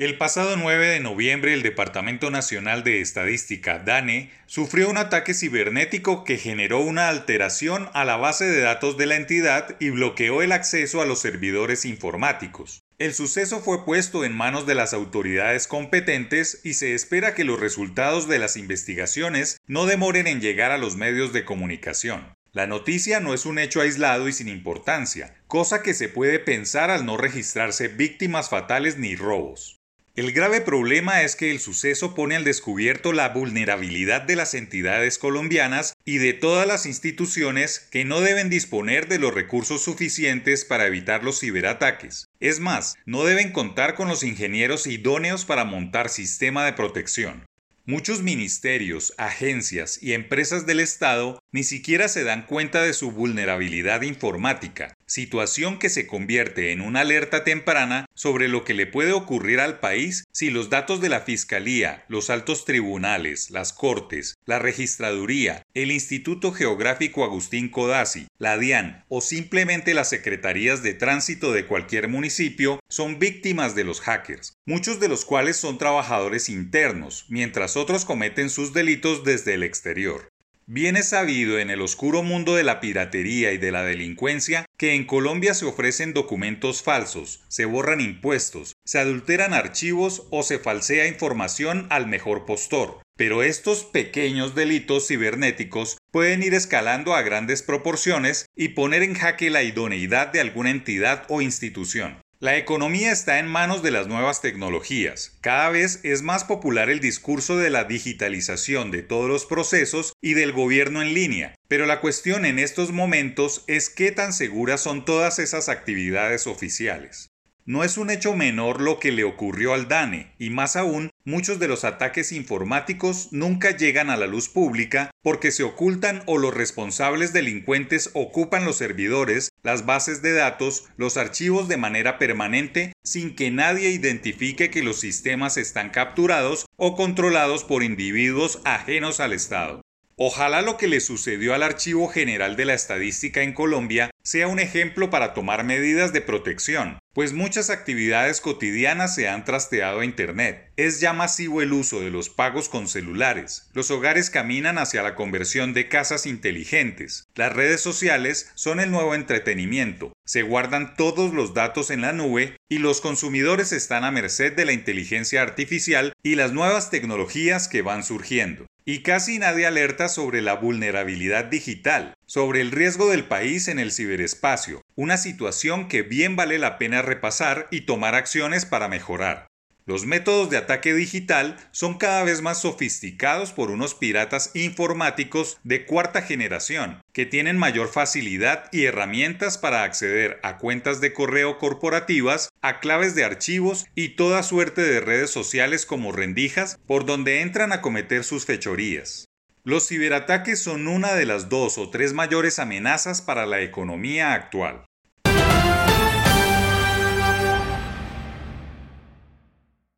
El pasado 9 de noviembre el Departamento Nacional de Estadística, DANE, sufrió un ataque cibernético que generó una alteración a la base de datos de la entidad y bloqueó el acceso a los servidores informáticos. El suceso fue puesto en manos de las autoridades competentes y se espera que los resultados de las investigaciones no demoren en llegar a los medios de comunicación. La noticia no es un hecho aislado y sin importancia, cosa que se puede pensar al no registrarse víctimas fatales ni robos. El grave problema es que el suceso pone al descubierto la vulnerabilidad de las entidades colombianas y de todas las instituciones que no deben disponer de los recursos suficientes para evitar los ciberataques. Es más, no deben contar con los ingenieros idóneos para montar sistema de protección. Muchos ministerios, agencias y empresas del Estado ni siquiera se dan cuenta de su vulnerabilidad informática, situación que se convierte en una alerta temprana sobre lo que le puede ocurrir al país si los datos de la Fiscalía, los altos tribunales, las Cortes, la Registraduría, el Instituto Geográfico Agustín Codazzi, la DIAN o simplemente las Secretarías de Tránsito de cualquier municipio son víctimas de los hackers, muchos de los cuales son trabajadores internos, mientras otros cometen sus delitos desde el exterior. Bien es sabido en el oscuro mundo de la piratería y de la delincuencia que en Colombia se ofrecen documentos falsos, se borran impuestos, se adulteran archivos o se falsea información al mejor postor. Pero estos pequeños delitos cibernéticos pueden ir escalando a grandes proporciones y poner en jaque la idoneidad de alguna entidad o institución. La economía está en manos de las nuevas tecnologías. Cada vez es más popular el discurso de la digitalización de todos los procesos y del gobierno en línea. Pero la cuestión en estos momentos es qué tan seguras son todas esas actividades oficiales. No es un hecho menor lo que le ocurrió al DANE, y más aún, muchos de los ataques informáticos nunca llegan a la luz pública porque se ocultan o los responsables delincuentes ocupan los servidores, las bases de datos, los archivos de manera permanente sin que nadie identifique que los sistemas están capturados o controlados por individuos ajenos al Estado. Ojalá lo que le sucedió al Archivo General de la Estadística en Colombia sea un ejemplo para tomar medidas de protección, pues muchas actividades cotidianas se han trasteado a Internet. Es ya masivo el uso de los pagos con celulares. Los hogares caminan hacia la conversión de casas inteligentes. Las redes sociales son el nuevo entretenimiento. Se guardan todos los datos en la nube y los consumidores están a merced de la inteligencia artificial y las nuevas tecnologías que van surgiendo. Y casi nadie alerta sobre la vulnerabilidad digital, sobre el riesgo del país en el ciberespacio, una situación que bien vale la pena repasar y tomar acciones para mejorar. Los métodos de ataque digital son cada vez más sofisticados por unos piratas informáticos de cuarta generación, que tienen mayor facilidad y herramientas para acceder a cuentas de correo corporativas, a claves de archivos y toda suerte de redes sociales como rendijas por donde entran a cometer sus fechorías. Los ciberataques son una de las dos o tres mayores amenazas para la economía actual.